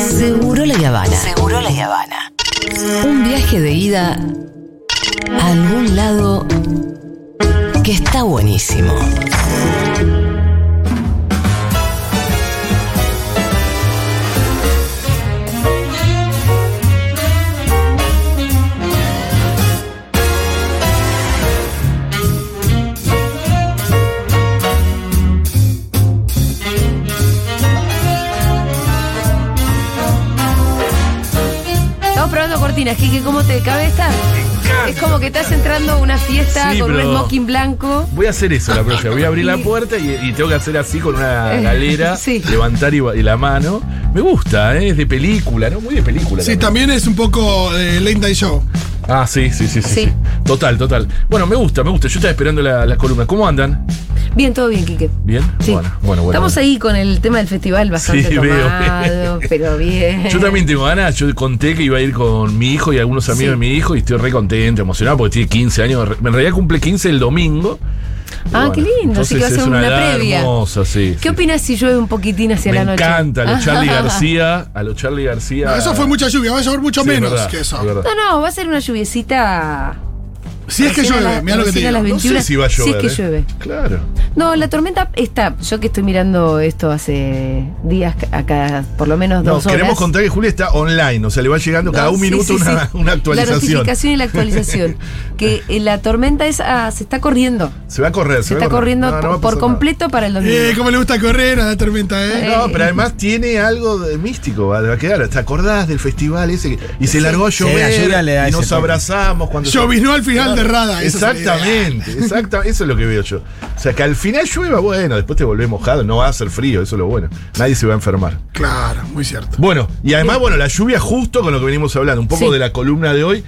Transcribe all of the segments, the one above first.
Seguro la Habana. Seguro la Habana. Un viaje de ida a algún lado que está buenísimo. Cortinas, ¿cómo te cabe esta? Es como que estás entrando a una fiesta Sí, con pero- un smoking blanco. Voy a hacer eso la próxima. Voy a abrir la puerta y, y tengo que hacer así con una Eh, galera, sí. levantar y, y la mano. Me gusta, ¿eh? es de película, ¿no? Muy de película. Sí, también es un poco de Late Night Show. Ah, sí, sí, sí, sí. Total, total. Bueno, me gusta, me gusta. Yo estaba esperando la, la columna. ¿Cómo andan? Bien, todo bien, Kike. ¿Bien? Sí. Bueno, bueno, bueno. Estamos ahí con el tema del festival bastante Sí, veo. tomado, pero bien. Yo también tengo ganas, yo conté que iba a ir con mi hijo y algunos amigos Sí. de mi hijo y estoy re contento, emocionado porque tiene 15 años. En realidad cumple 15 el domingo. Ah, qué lindo, así que va a entonces ser es una edad previa. hermosa, sí. ¿Qué sí. opinas si llueve un poquitín hacia Me la noche? encanta, a los Charlie. García, a los Charlie García. No, eso fue mucha lluvia, va a llover mucho Sí, menos verdad, que eso. No, no, va a ser una lluviecita. Si es que llueve, mira lo que te digo. las No sé 21, si va a si es llover. que ¿eh? llueve. Claro. No, la tormenta está. Yo que estoy mirando esto hace días, acá por lo menos No, dos horas. queremos contar que Julia está online, o sea, le va llegando cada No, un sí, minuto sí, una, sí. una actualización. La notificación y la actualización. que eh, la tormenta esa se está corriendo. Se va a correr, Se va a está correr. corriendo No, no va por, por completo para el domingo. Eh, cómo le gusta correr a la tormenta, ¿eh? No, pero además tiene algo de místico, va a quedar. ¿Te acordás del festival ese? que- y se largó a llover y nos abrazamos cuando Llovinó al final de Rada. Exactamente, exactamente, eso es lo que veo yo. O sea, que al final llueva, bueno, después te volvés mojado, no va a hacer frío, eso es lo bueno. Nadie se va a enfermar. Claro, muy cierto. Bueno, y además, bueno, la lluvia justo con lo que venimos hablando, un poco Sí. de la columna de hoy,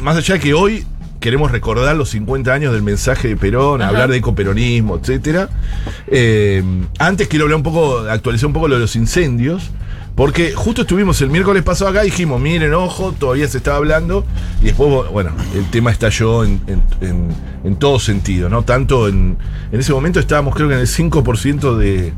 más allá de que hoy queremos recordar los 50 años del mensaje de Perón, Ajá. hablar de ecoperonismo, etcétera. Eh, antes quiero hablar un poco, actualizar un poco lo de los incendios. Porque justo estuvimos el miércoles pasado acá y dijimos, miren, ojo, todavía se estaba hablando. Y después, bueno, el tema estalló en, en, en, en todo sentido, ¿no? Tanto en. En ese momento estábamos, creo que en el 5% de,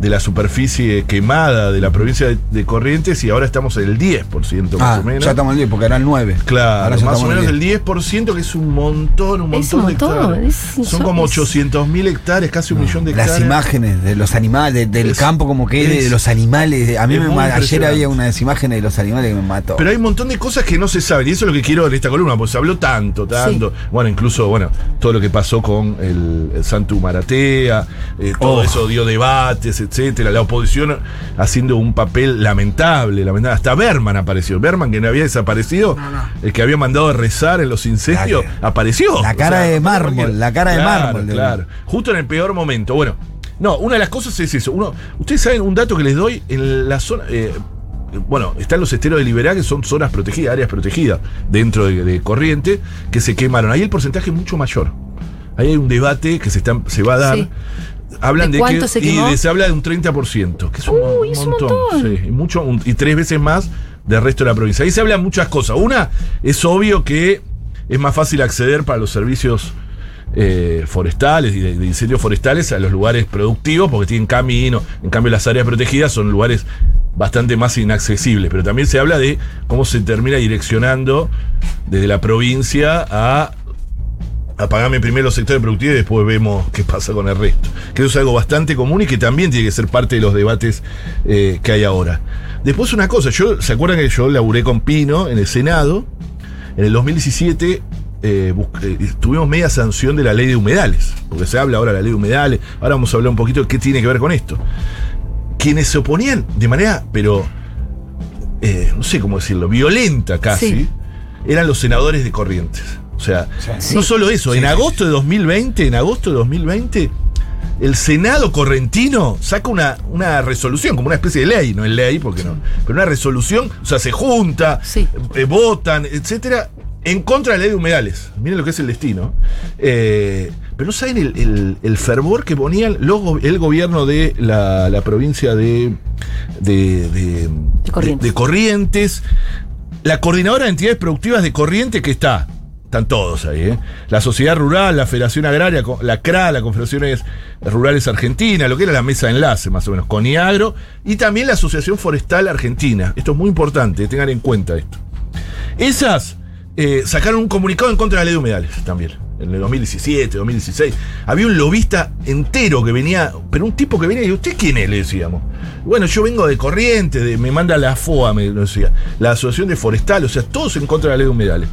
de la superficie quemada de la provincia de, de Corrientes y ahora estamos en el 10% más Ah, o menos. ya estamos en 10 porque eran 9. Claro, Ahora más o menos el 10%, que es un montón, un montón, Es un montón, de hectáreas. es Son como insólito. 800 mil hectáreas, casi un millón de hectáreas. Las imágenes de los animales, de- del Es- campo como que es- de los animales. A mí me ayer había unas imágenes de los animales que me mató. Pero hay un montón de cosas que no se saben, y eso es lo que quiero en esta columna, pues se habló tanto, tanto. Bueno, incluso, bueno, todo lo que pasó con el, el Santu Maratea, eh, todo Oh. eso dio debates, etcétera. La oposición haciendo un papel lamentable, lamentable. Hasta Berman apareció. Berman, que no había desaparecido, el que había mandado a rezar en los incendios, La- apareció. la cara de mármol, la cara de Claro, mármol de- Claro, justo en el peor momento. Bueno, no, una de las cosas es eso. Uno, ustedes saben un dato que les doy en la zona. eh, bueno, están los esteros de Liberá, que son zonas protegidas, áreas protegidas dentro de, de Corriente, que se quemaron. Ahí el porcentaje es mucho mayor. Ahí hay un debate que se, está, se va a dar. Sí. Hablan ¿De de, cuánto que se y de- se habla de un 30%, que es un, Uy, un es un montón. Sí, y, mucho, un- y tres veces más del resto de la provincia. Ahí se hablan muchas cosas. Una, es obvio que es más fácil acceder para los servicios eh, forestales y de, de incendios forestales a los lugares productivos porque tienen camino. En cambio, las áreas protegidas son lugares bastante más inaccesibles. Pero también se habla de cómo se termina direccionando desde la provincia a apagame primero los sectores productivos y después vemos qué pasa con el resto. Que es algo bastante común y que también tiene que ser parte de los debates eh, que hay ahora. Después una cosa, yo, ¿se acuerdan que yo laburé con Pino en el Senado? En el 2017 eh, eh, tuvimos media sanción de la ley de humedales, porque se habla ahora de la ley de humedales, ahora vamos a hablar un poquito de qué tiene que ver con esto. Quienes se oponían de manera, pero, eh, no sé cómo decirlo, violenta casi, Sí. eran los senadores de Corrientes. O sea, Sí. no solo eso, Sí, en agosto de 2020, en agosto de 2020, el Senado correntino saca una, una resolución, como una especie de ley, no es ley, porque no, pero una resolución, o sea, se junta, Sí. eh, votan, etcétera, en contra de la ley de humedales. Miren lo que es el destino. Eh, pero no saben el, el- el fervor que ponían los el gobierno de la, la provincia de, de, de- Corrientes. de- de Corrientes, la coordinadora de entidades productivas de Corrientes que está están todos ahí. ¿eh? La Sociedad Rural, la Federación Agraria, la CRA, la Confederaciones Rurales Argentina, lo que era la mesa de enlace más o menos, CONIAGRO, y también la Asociación Forestal Argentina. Esto es muy importante, tengan en cuenta esto. Esas eh, sacaron un comunicado en contra de la ley de humedales también. En el 2017, 2016. Había un lobista entero que venía, pero un tipo que venía y ¿usted quién es? Le decíamos. Bueno, yo vengo de corriente, de- me manda la FOA, me decía. La Asociación de Forestal, o sea, todos en contra de la ley de humedales.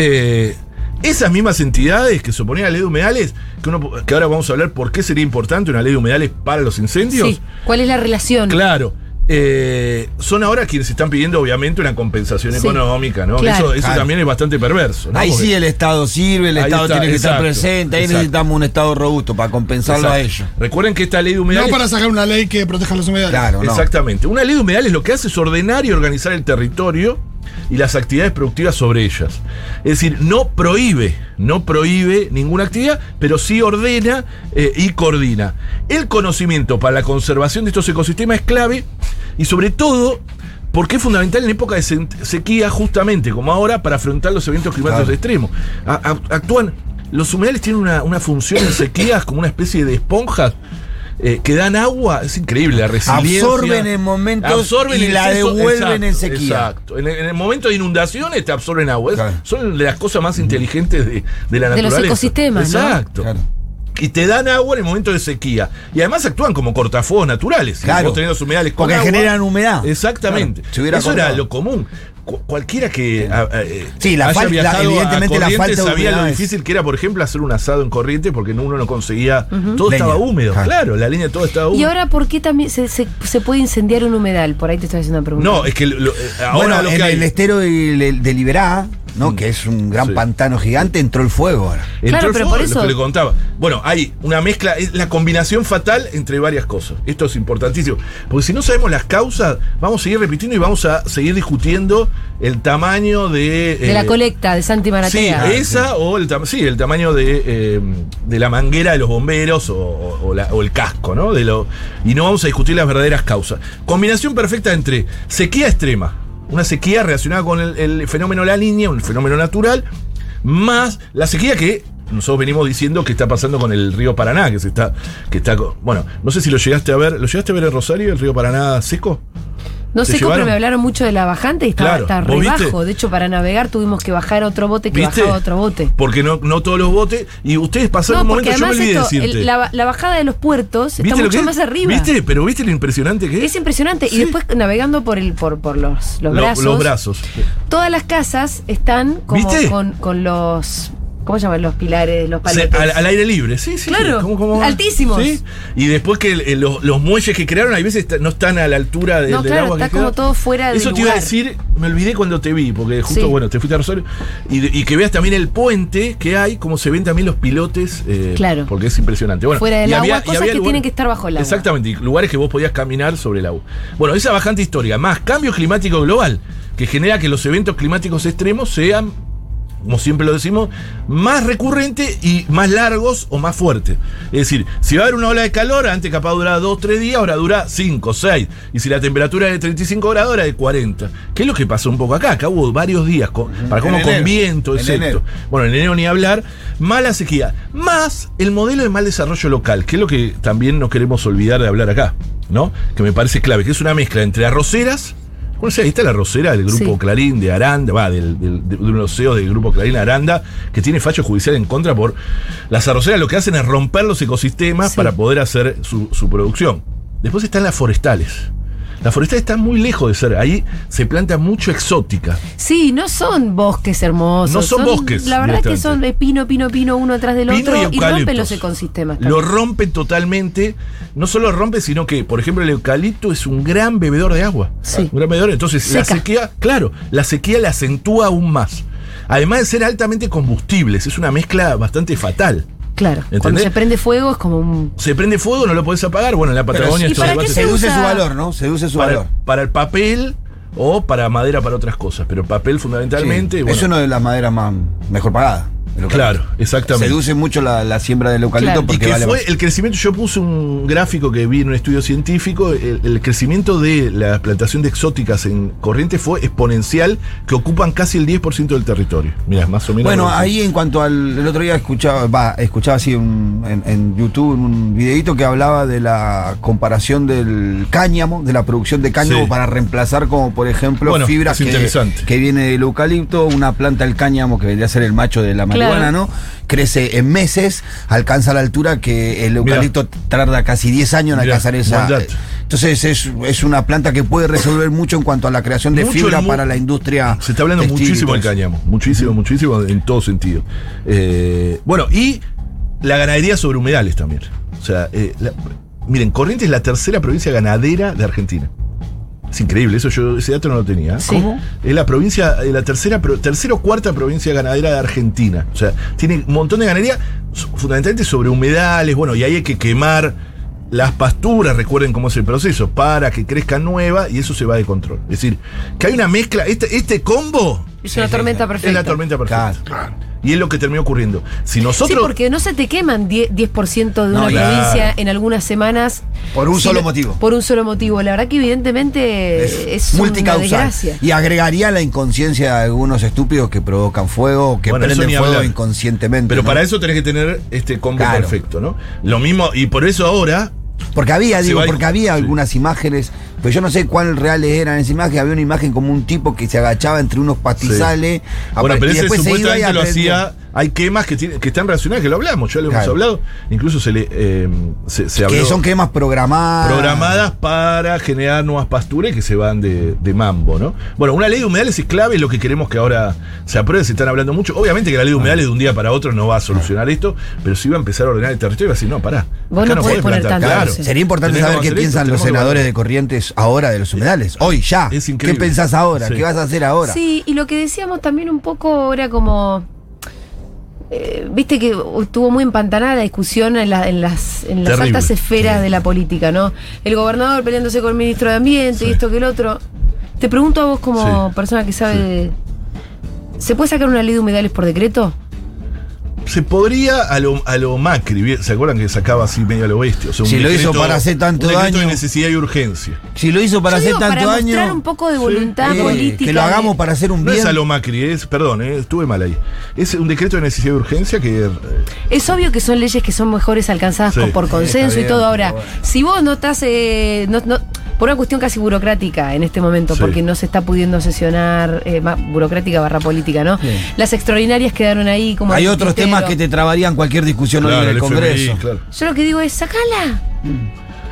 Eh, esas mismas entidades que se oponían a la ley de humedales, que, uno- que ahora vamos a hablar por qué sería importante una ley de humedales para los incendios. Sí. ¿Cuál es la relación? Claro. eh, son ahora quienes están pidiendo, obviamente, una compensación Sí. económica, ¿no? Claro. Eso, eso Claro. también es bastante perverso, ¿no? Ahí Porque- sí el Estado sirve, el Estado está, tiene que estar presente, ahí exacto. necesitamos un Estado robusto para compensarlo a ellos. Recuerden que esta ley de humedales. No para sacar una ley que proteja los humedales. Claro, no. Exactamente. Una ley de humedales lo que hace es ordenar y organizar el territorio y las actividades productivas sobre ellas. Es decir, no prohíbe, no prohíbe ninguna actividad, pero sí ordena eh, y coordina. El conocimiento para la conservación de estos ecosistemas es clave y sobre todo porque es fundamental en época de se- sequía justamente como ahora para afrontar los eventos climáticos Claro. extremos. A- a- actúan, los humedales tienen una, una función en sequías como una especie de esponjas. Eh, que dan agua, es increíble la resiliencia. Absorben en momentos Absorben y en la exceso, devuelven en sequía. Exacto. En, el- en el momento de inundaciones te absorben agua. Claro. Son de las cosas más inteligentes de, de la De los naturaleza. ecosistemas, ¿no? Exacto. Claro. Y te dan agua en el momento de sequía. Y además actúan como cortafuegos naturales. Claro. vos tenés los humedales con Porque agua, generan humedad. Exactamente. Claro, Eso era lo común. Cu- cualquiera que a- a- eh, Sí, la haya falta- la- evidentemente a la falta de sabía lo difícil que era, por ejemplo, hacer un asado en Corrientes porque uno no conseguía. Todo Leña. estaba húmedo. Claro. Claro, la leña todo estaba húmedo. ¿Y ahora por qué también se, se- se puede incendiar un humedal? Por ahí te estoy haciendo una pregunta. No, es que lo- eh, ahora bueno, lo en que hay. el estero de, de Liberá, ¿no? Que es un gran Sí. pantano gigante, entró el fuego ahora. Entró Claro, el pero fuego, por lo eso- que le contaba. Bueno, hay una mezcla, es la combinación fatal entre varias cosas. Esto es importantísimo. Porque si no sabemos las causas, vamos a seguir repitiendo y vamos a seguir discutiendo el tamaño de. De la eh, colecta de Santi Sí, Maratea. esa o el, sí, el tamaño de, eh, de la manguera de los bomberos o, o- o la- o el casco, ¿no? De lo, y no vamos a discutir las verdaderas causas. Combinación perfecta entre sequía extrema, una sequía relacionada con el, fenómeno La Niña, un fenómeno natural, más la sequía que nosotros venimos diciendo que está pasando con el río Paraná, que se está, que está, bueno, no sé si lo llegaste a ver, ¿lo llegaste a ver en Rosario, el río Paraná seco? No ¿Te sé cómo, pero me hablaron mucho de la bajante y estaba, Claro, ¿vos re bajo. De hecho, para navegar tuvimos que bajar otro bote que ¿Viste? bajaba otro bote. Porque no, no todos los botes, y ustedes pasaron No, un momento, yo me además olvidé esto, decirte. el- la, la bajada de los puertos está ¿Viste lo mucho más es? arriba. ¿Viste? Pero ¿viste lo impresionante que es? Es impresionante. Sí. Y después navegando por el por, por los, los Lo- brazos. los brazos. Todas las casas están como con, con los. ¿Cómo se llaman los pilares, los paletes? al, al aire libre, sí, sí. Claro, ¿Cómo- cómo va? altísimos. Sí. Y después que los, los muelles que crearon, a veces no están a la altura de- No, del claro, agua. está que como queda. todo fuera de Eso te iba a decir, me olvidé cuando te vi, porque justo, Sí. bueno, te fuiste a Rosario. Y, y que veas también el puente que hay, como se ven también los pilotes. eh, Claro. Porque es impresionante. Bueno, Fuera del y agua, cosas que lugares- tienen que estar bajo el agua. Exactamente, y lugares que vos podías caminar sobre el agua. Bueno, esa bajante histórica, más cambio climático global, que genera que los eventos climáticos extremos sean como siempre lo decimos, más recurrentes y más largos o más fuertes. Es decir, si va a haber una ola de calor, antes capaz dura 2, 3 días, ahora dura 5, 6. Y si la temperatura es de 35 grados, ahora de 40. ¿Qué es lo que pasó un poco acá? Acá hubo varios días, con, para como con viento, enero. Bueno, en enero ni hablar. Mala sequía. Más el modelo de mal desarrollo local, que es lo que también no queremos olvidar de hablar acá, ¿no? Que me parece clave, que es una mezcla entre arroceras. ¿Cómo se está la arrocera del grupo Sí. Clarín de Aranda, va, del, del- de, de unos CEOs del grupo Clarín Aranda, que tiene fallo judicial en contra por. Las arroceras lo que hacen es romper los ecosistemas Sí. para poder hacer su, su producción. Después están las forestales. Las forestales están muy lejos de ser. Ahí se planta mucho exótica. Sí, no son bosques hermosos. No son bosques, La verdad es que son de pino, pino, pino uno atrás del Pino otro y, rompen los ecosistemas. Lo rompen totalmente. No solo rompe, sino que, por ejemplo, el eucalipto es un gran bebedor de agua. Sí. Un gran bebedor. Entonces, la sequía, claro, la sequía la acentúa aún más. Además de ser altamente combustibles, es una mezcla bastante fatal. Claro. Cuando se prende fuego es como un. Se prende fuego, no lo podés apagar. Bueno, en la Patagonia ¿y estos para qué debates- se Seduce usa- su valor, ¿no? Seduce su para, valor. para el papel o para madera para otras cosas. Pero papel fundamentalmente. Sí. bueno, Es una de las maderas más mejor pagadas. Claro, exactamente. Seduce mucho la, la siembra del eucalipto Claro. Y porque que vale fue más. el crecimiento, yo puse un gráfico que vi en un estudio científico, el, el crecimiento de la plantación de exóticas en Corrientes fue exponencial, que ocupan casi el 10% del territorio. Mira, más o menos. Bueno, ahí en cuanto al el otro día escuchaba, va, escuchaba así un- en, en YouTube un videito que hablaba de la comparación del cáñamo, de la producción de cáñamo Sí. para reemplazar como por ejemplo Bueno, fibras es que, interesante. que viene del eucalipto, una planta del cáñamo que vendría a ser el macho de la marihuana. ¿no? Crece en meses, alcanza la altura que el Mirá. eucalipto tarda casi 10 años en Mirá, alcanzar esa. dato. Entonces es, es una planta que puede resolver mucho en cuanto a la creación de Mucho fibra para la industria. Se está hablando muchísimo del cáñamo, muchísimo, muchísimo en todo sentido. Eh, bueno, y la ganadería sobre humedales también. O sea, eh, la- miren, Corrientes es la tercera provincia ganadera de Argentina. Es increíble, eso yo ese dato no lo tenía. Sí. ¿Cómo? Es la provincia, la tercera, tercera o cuarta provincia ganadera de Argentina. O sea, tiene un montón de ganadería, fundamentalmente sobre humedales, bueno, y ahí hay que quemar las pasturas, recuerden cómo es el proceso, para que crezca nueva y eso se va de control. Es decir, que hay una mezcla, este, este combo Es una tormenta perfecta. es la tormenta perfecta. Claro. Y es lo que terminó ocurriendo. Si Sí, nosotros. porque no se te queman 10%, 10 de No, una claro. provincia en algunas semanas. Por un Si solo motivo. Por un solo motivo. La verdad que evidentemente es, una multicausal. desgracia. Y agregaría la inconsciencia de algunos estúpidos que provocan fuego, que Bueno, prenden fuego hablar. inconscientemente. Pero ¿no? para eso tenés que tener este combo Claro. perfecto, ¿no? Lo mismo, y por eso ahora. Porque había, digo, porque había sí. algunas imágenes, pero yo no sé cuál reales eran esa imagen. Había una imagen como un tipo que se agachaba entre unos pastizales. Bueno, pero y ese después se iba y supuestamente lo hacía. Hay quemas que, tiene- que están relacionadas, que lo hablamos, ya lo hemos Claro. hablado. Incluso se le eh, se, se habló. Que son quemas programadas. programadas para generar nuevas pasturas y que se van de, de mambo, ¿no? Bueno, una ley de humedales es clave, es lo que queremos que ahora se apruebe, se están hablando mucho. Obviamente que la ley de humedales de un día para otro no va a solucionar esto, pero sí va a empezar a ordenar el territorio y va a decir, no, pará. Vos acá no podés poner plantar". tanto, Claro. sí. Sería importante saber qué esto, piensan los senadores de. Corrientes ahora de los humedales. Hoy, ya. Es ¿Qué increíble. pensás ahora? Sí. ¿Qué vas a hacer ahora? Sí, y lo que decíamos también un poco era como. Eh, Viste que estuvo muy empantanada la discusión en, la- en las, en las Terrible. altas esferas de la política, ¿no? El gobernador peleándose con el ministro de Ambiente y esto que el otro. Te pregunto a vos como Sí. persona que sabe ¿Se puede sacar una ley de humedales por decreto? Se podría a lo, a lo Macri. ¿se acuerdan que sacaba así medio a lo bestia? O sea, un Si lo hizo para hacer tanto un daño. de necesidad y urgencia. Si lo hizo para Yo hacer digo, tanto para año. mostrar un poco de voluntad eh, política. que lo hagamos para hacer un No bien. es a lo Macri, es, perdón, eh, estuve mal ahí. Es un decreto de necesidad y urgencia que eh, Es obvio que son leyes que son mejores alcanzadas Sí. por consenso y todo. Ahora, bueno. si vos no estás. eh, no- no- por una cuestión casi burocrática en este momento, Sí. porque no se está pudiendo sesionar, eh, más burocrática barra política, ¿no? Sí. Las extraordinarias quedaron ahí como. Hay otros tintero. temas que te trabarían cualquier discusión hoy claro, en el, el Congreso. FMI, claro. Yo lo que digo es, sacala.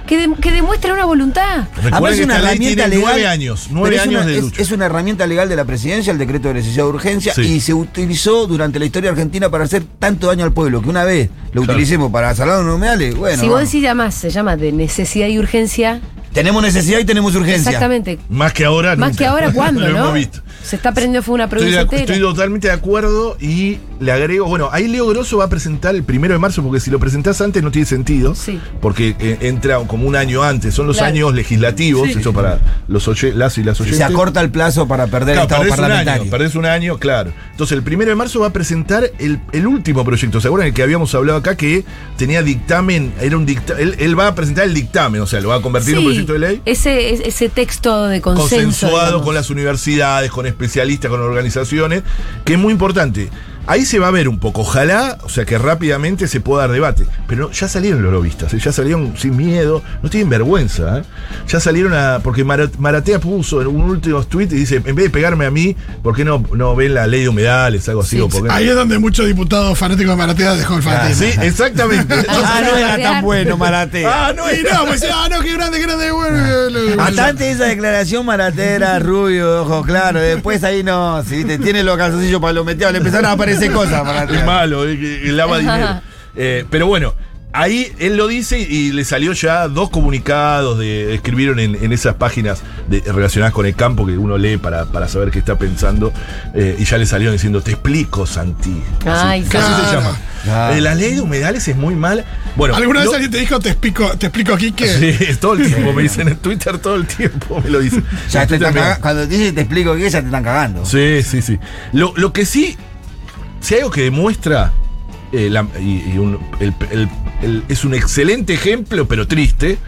Que, de- que demuestre una voluntad. Recuerden Además, que es una herramienta tiene legal. nueve años, nueve pero es años una- de es, lucha. es una herramienta legal de la presidencia, el decreto de necesidad de urgencia, Sí. y se utilizó durante la historia argentina para hacer tanto daño al pueblo que una vez lo Claro. utilicemos para salvar los humedales, bueno. si vos decís además, se llama de necesidad y urgencia. Tenemos necesidad y tenemos urgencia. Exactamente. Más que ahora, Más nunca. que ahora, ¿cuándo, Lo no? hemos visto. Se está prendiendo fue una Estoy, de provincia entera. estoy totalmente de acuerdo y le agrego, bueno, ahí Leo Grosso va a presentar el primero de marzo, porque si lo presentás antes no tiene sentido, Sí. porque eh, entra como un año antes, son los Claro. años legislativos, Sí. eso para los oye- las y las oyentes. se acorta el plazo para perder Claro, el estado perdés un parlamentario. año, perdés un año, claro. Entonces, el primero de marzo va a presentar el, el último proyecto. ¿Se acuerdan el que habíamos hablado acá que tenía dictamen? Era un dicta él, él va a presentar el dictamen, o sea, lo va a convertir en un proyecto de ley. Ese, es- ese texto de consenso. consensuado digamos. con las universidades, con especialistas, con organizaciones, que es muy importante. Ahí se va a ver un poco, ojalá, o sea que rápidamente se pueda dar debate. Pero ya salieron los lobistas, ¿eh? ya salieron sin miedo, no tienen vergüenza. ¿eh? Ya salieron a. Porque Mara- Maratea puso en un último tweet y dice: en vez de pegarme a mí, ¿por qué no, no ven la ley de humedales? Algo así. Sí, o por qué no? Ahí es donde muchos diputados fanáticos de Maratea dejó el fanatismo. Sí, exactamente. Ah, no era tan bueno, Marate. ah, no, Y no, pues ah, no, qué grande, qué grande, bueno. Hasta antes de esa declaración, Marate era rubio, ojos claros. Después ahí no, si te tiene los calzoncillos palometeados, le empezaron a aparecer cosas, Marate. Es malo, eh, lava dinero. Eh, pero bueno, ahí él lo dice y le salió ya dos comunicados de escribieron en, en esas páginas de- relacionadas con el campo que uno lee para, para saber qué está pensando. eh, y ya le salieron diciendo, te explico, Santi. Así, Ay, casi se llama. Claro. Eh, la ley de humedales es muy mala. Bueno, ¿Alguna vez lo- alguien te dijo, te explico, te explico aquí que Sí, todo el tiempo me dicen en Twitter, todo el tiempo me lo dicen. Ya te Twitter están Cuando te dicen te explico que ya te están cagando. Sí, sí, sí. Lo, lo que sí si hay algo que demuestra, eh, la- y, y un- el- el- el- es un excelente ejemplo, pero triste,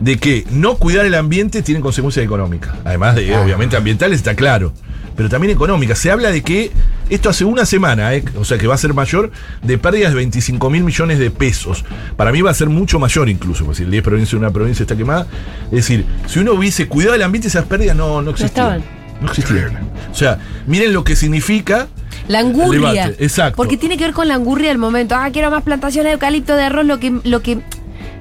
de que no cuidar el ambiente tiene consecuencias económicas. Además de, obviamente, ambientales, está claro. Pero también económicas. Se habla de que esto hace una semana, eh, o sea que va a ser mayor, de pérdidas de 25 mil millones de pesos. Para mí va a ser mucho mayor incluso, porque si el 10 provincia de una provincia está quemada. Es decir, si uno hubiese cuidado el ambiente, esas pérdidas no, no existían. No existían. O sea, miren lo que significa La angurria. Exacto. Porque tiene que ver con la angurria del momento. Ah, quiero más plantaciones de eucalipto de arroz, lo que, lo que,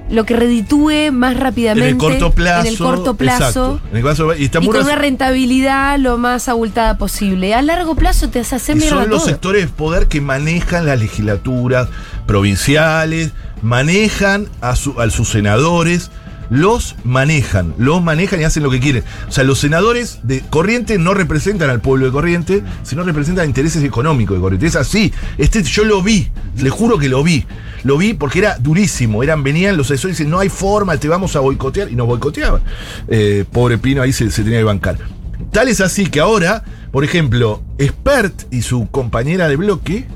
lo que reditúe más rápidamente. en el corto plazo. En el corto plazo. En el caso- y Y con una rentabilidad lo más abultada posible. A largo plazo te hace hacer Y son los todo. sectores de poder que manejan las legislaturas provinciales, manejan a, su- a sus senadores, los manejan, los manejan y hacen lo que quieren. O sea, los senadores de Corriente no representan al pueblo de Corriente, sino representan intereses económicos de Corriente. Es así. Este, yo lo vi, le juro que lo vi. Lo vi porque era durísimo. Eran, venían los asesores y dicen, no hay forma, te vamos a boicotear. Y nos boicoteaban. Eh, pobre Pino ahí se, se tenía que bancar. Tal es así que ahora, por ejemplo, Spert y su compañera de bloque,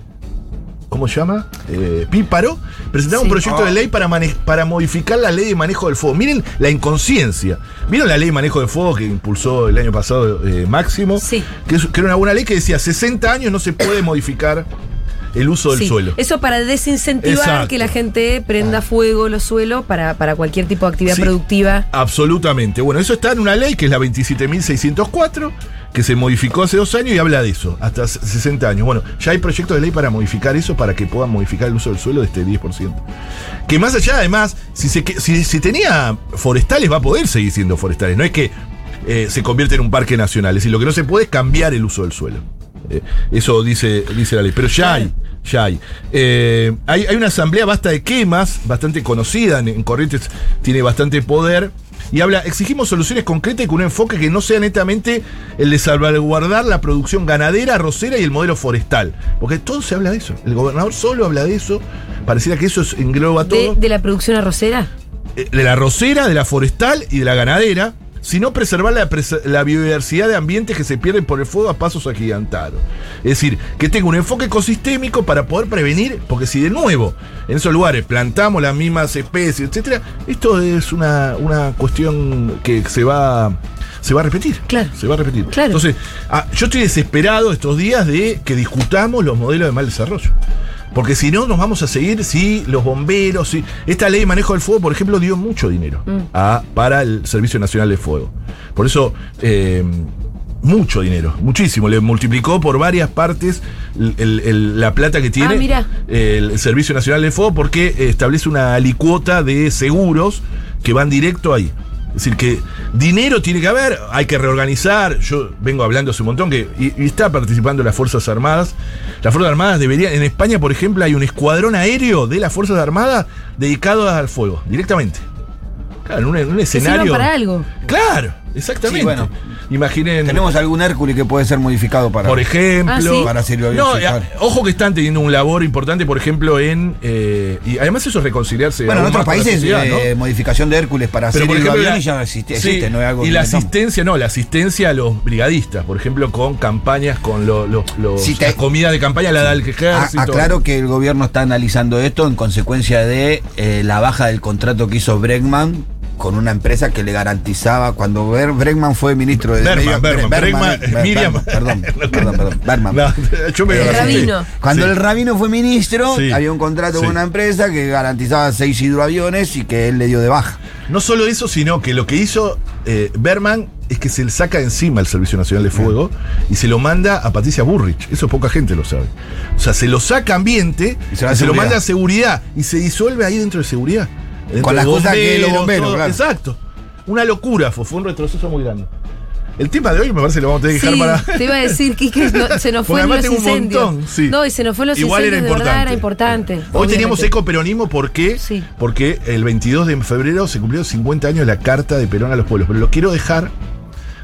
¿cómo se llama? Eh, Píparo, presentaron Sí. un proyecto de ley para, para modificar la ley de manejo del fuego. Miren la inconsciencia. ¿Vieron la ley de manejo del fuego que impulsó el año pasado eh, Máximo? Sí. Que, es- que era una buena ley que decía 60 años no se puede modificar el uso del Sí, suelo. Eso para desincentivar Exacto. que la gente prenda fuego los suelos para, para cualquier tipo de actividad Sí. productiva. Absolutamente. Bueno, eso está en una ley que es la 27.604, que se modificó hace dos años y habla de eso, hasta 60 años. Bueno, ya hay proyectos de ley para modificar eso, para que puedan modificar el uso del suelo de este 10%. Que más allá, además, si, si, tenía forestales, va a poder seguir siendo forestales. No es que eh, se convierte en un parque nacional. Es decir, lo que no se puede es cambiar el uso del suelo. Eh, eso dice, dice la ley. Pero ya hay, ya hay. Eh, hay. hay una asamblea basta de quemas, bastante conocida, en Corrientes tiene bastante poder. Y habla, exigimos soluciones concretas y con un enfoque que no sea netamente el de salvaguardar la producción ganadera, arrocera y el modelo forestal. Porque todo se habla de eso. El gobernador solo habla de eso. Pareciera que eso es- engloba De, todo de la producción arrocera. eh, de la arrocera, de la forestal y de la ganadera, sino preservar la, la biodiversidad de ambientes que se pierden por el fuego a pasos agigantados. Es decir, que tenga un enfoque ecosistémico para poder prevenir, porque si de nuevo en esos lugares plantamos las mismas especies, etcétera, esto es una, una cuestión que se va. Se va a repetir. Claro. Se va a repetir. Claro. Entonces, ah, yo estoy desesperado estos días de que discutamos los modelos de mal desarrollo. Porque si no, nos vamos a seguir si los bomberos, si. Esta ley de manejo del fuego, por ejemplo, dio mucho dinero a- para el Servicio Nacional de Fuego. Por eso, eh, mucho dinero, muchísimo. Le multiplicó por varias partes el- el- el- la plata que tiene Ah, el Servicio Nacional de Fuego porque establece una alicuota de seguros que van directo ahí. Es decir, que dinero tiene que haber, hay que reorganizar. Yo vengo hablando hace un montón que. Y, y está participando las Fuerzas Armadas. Las Fuerzas Armadas deberían. En España, por ejemplo, hay un escuadrón aéreo de las Fuerzas Armadas dedicado al fuego, directamente. Claro, en un, en escenario. para algo. Claro, exactamente. Sí, bueno. Imaginen. Tenemos algún Hércules que puede ser modificado para. Por ejemplo. Ah, sí. Para No, eh, claro. ojo que están teniendo un labor importante, por ejemplo, en. eh, y además eso es reconciliarse. Bueno, en otros la países, sociedad, ¿no? eh, modificación de Hércules para hacer por ejemplo, la- ya no existe, sí, existe, no es algo Y la asistencia, no, la asistencia a los brigadistas, por ejemplo, con campañas, con lo- lo- los, te- las comidas de campaña, la da el A- ejército. aclaro que el gobierno está analizando esto en consecuencia de eh, la baja del contrato que hizo Bregman con una empresa que le garantizaba cuando Ber- Bregman fue ministro de Berman, Miriam. Berman, perdón, perdón, perdón, Berman. No, yo me Eh, rabino. Cuando Sí. el rabino fue ministro, Sí. había un contrato Sí. con una empresa que garantizaba seis hidroaviones y que él le dio de baja. No solo eso, sino que lo que hizo eh, Berman es que se le saca encima el Servicio Nacional de Fuego y se lo manda a Patricia Burrich. Eso poca gente lo sabe. O sea, se lo saca ambiente Y y se lo manda a seguridad y se disuelve ahí dentro de seguridad. Con las cosas que los bomberos, claro. Exacto. Una locura, fue, fue un retroceso muy grande. El tema de hoy me parece que lo vamos a tener que Sí, dejar para. te iba a decir que, se nos fue en los tengo un incendios. montón, sí. No, y se nos fue en los Igual era incendios, de verdad era importante. importante. Hoy teníamos obviamente. ecoperonismo ¿por qué? Sí. Porque el 22 de febrero se cumplieron 50 años la Carta de Perón a los pueblos. Pero lo quiero dejar,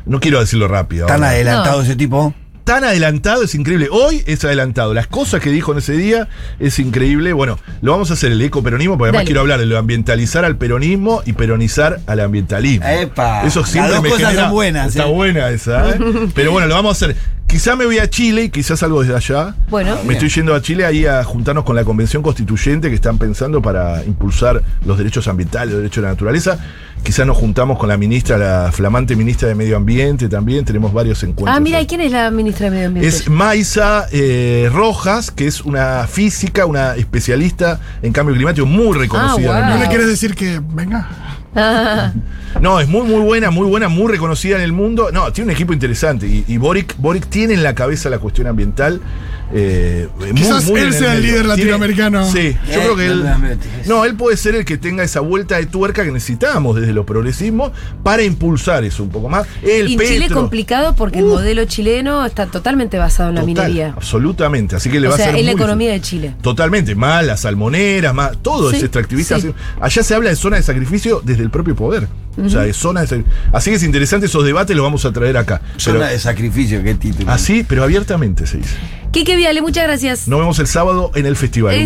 no quiero decirlo rápido. Tan ahora. adelantado No. ese tipo. Tan adelantado es increíble. Hoy es adelantado. Las cosas que dijo en ese día es increíble. Bueno, lo vamos a hacer el ecoperonismo porque además Dale. quiero hablar de lo de ambientalizar al peronismo y peronizar al ambientalismo. Epa, Eso las siempre dos me cosas genera- son buenas, Está eh. buena esa, ¿eh? Pero bueno, lo vamos a hacer. quizá me voy a Chile y quizás algo desde allá. Bueno. Me estoy yendo a Chile ahí a juntarnos con la convención constituyente que están pensando para impulsar los derechos ambientales, los derechos de la naturaleza. Quizás nos juntamos con la ministra, la flamante ministra de Medio Ambiente también. Tenemos varios encuentros. Ah, mira. ¿y quién es la ministra de Medio Ambiente? Es Maisa eh, Rojas, que es una física, una especialista en cambio climático muy reconocida. Ah, en el wow. ¿No le quieres decir que venga? Ah, No, es muy, muy buena, muy buena, muy reconocida en el mundo. No, tiene un equipo interesante. Y, y Boric, Boric tiene en la cabeza la cuestión ambiental. Eh, Quizás muy él sea el líder Tiene- latinoamericano. Sí, yo creo que él. No, él puede ser el que tenga esa vuelta de tuerca que necesitamos desde los progresismos para impulsar eso un poco más. El y en Chile Petro. complicado porque el Uh. modelo chileno está totalmente basado en la Total, minería. Absolutamente. Así que le O va sea, a ser es la economía de Chile. Totalmente, más las salmoneras, más todo Sí, es extractivista. sí. Allá se habla de zona de sacrificio desde el propio poder. O sea, de zona de sacrificio. Así que es interesante esos debates, los vamos a traer acá. Pero, Zona de sacrificio, qué título. así, pero abiertamente se dice. Quique Viale, muchas gracias. Nos vemos el sábado en el festival.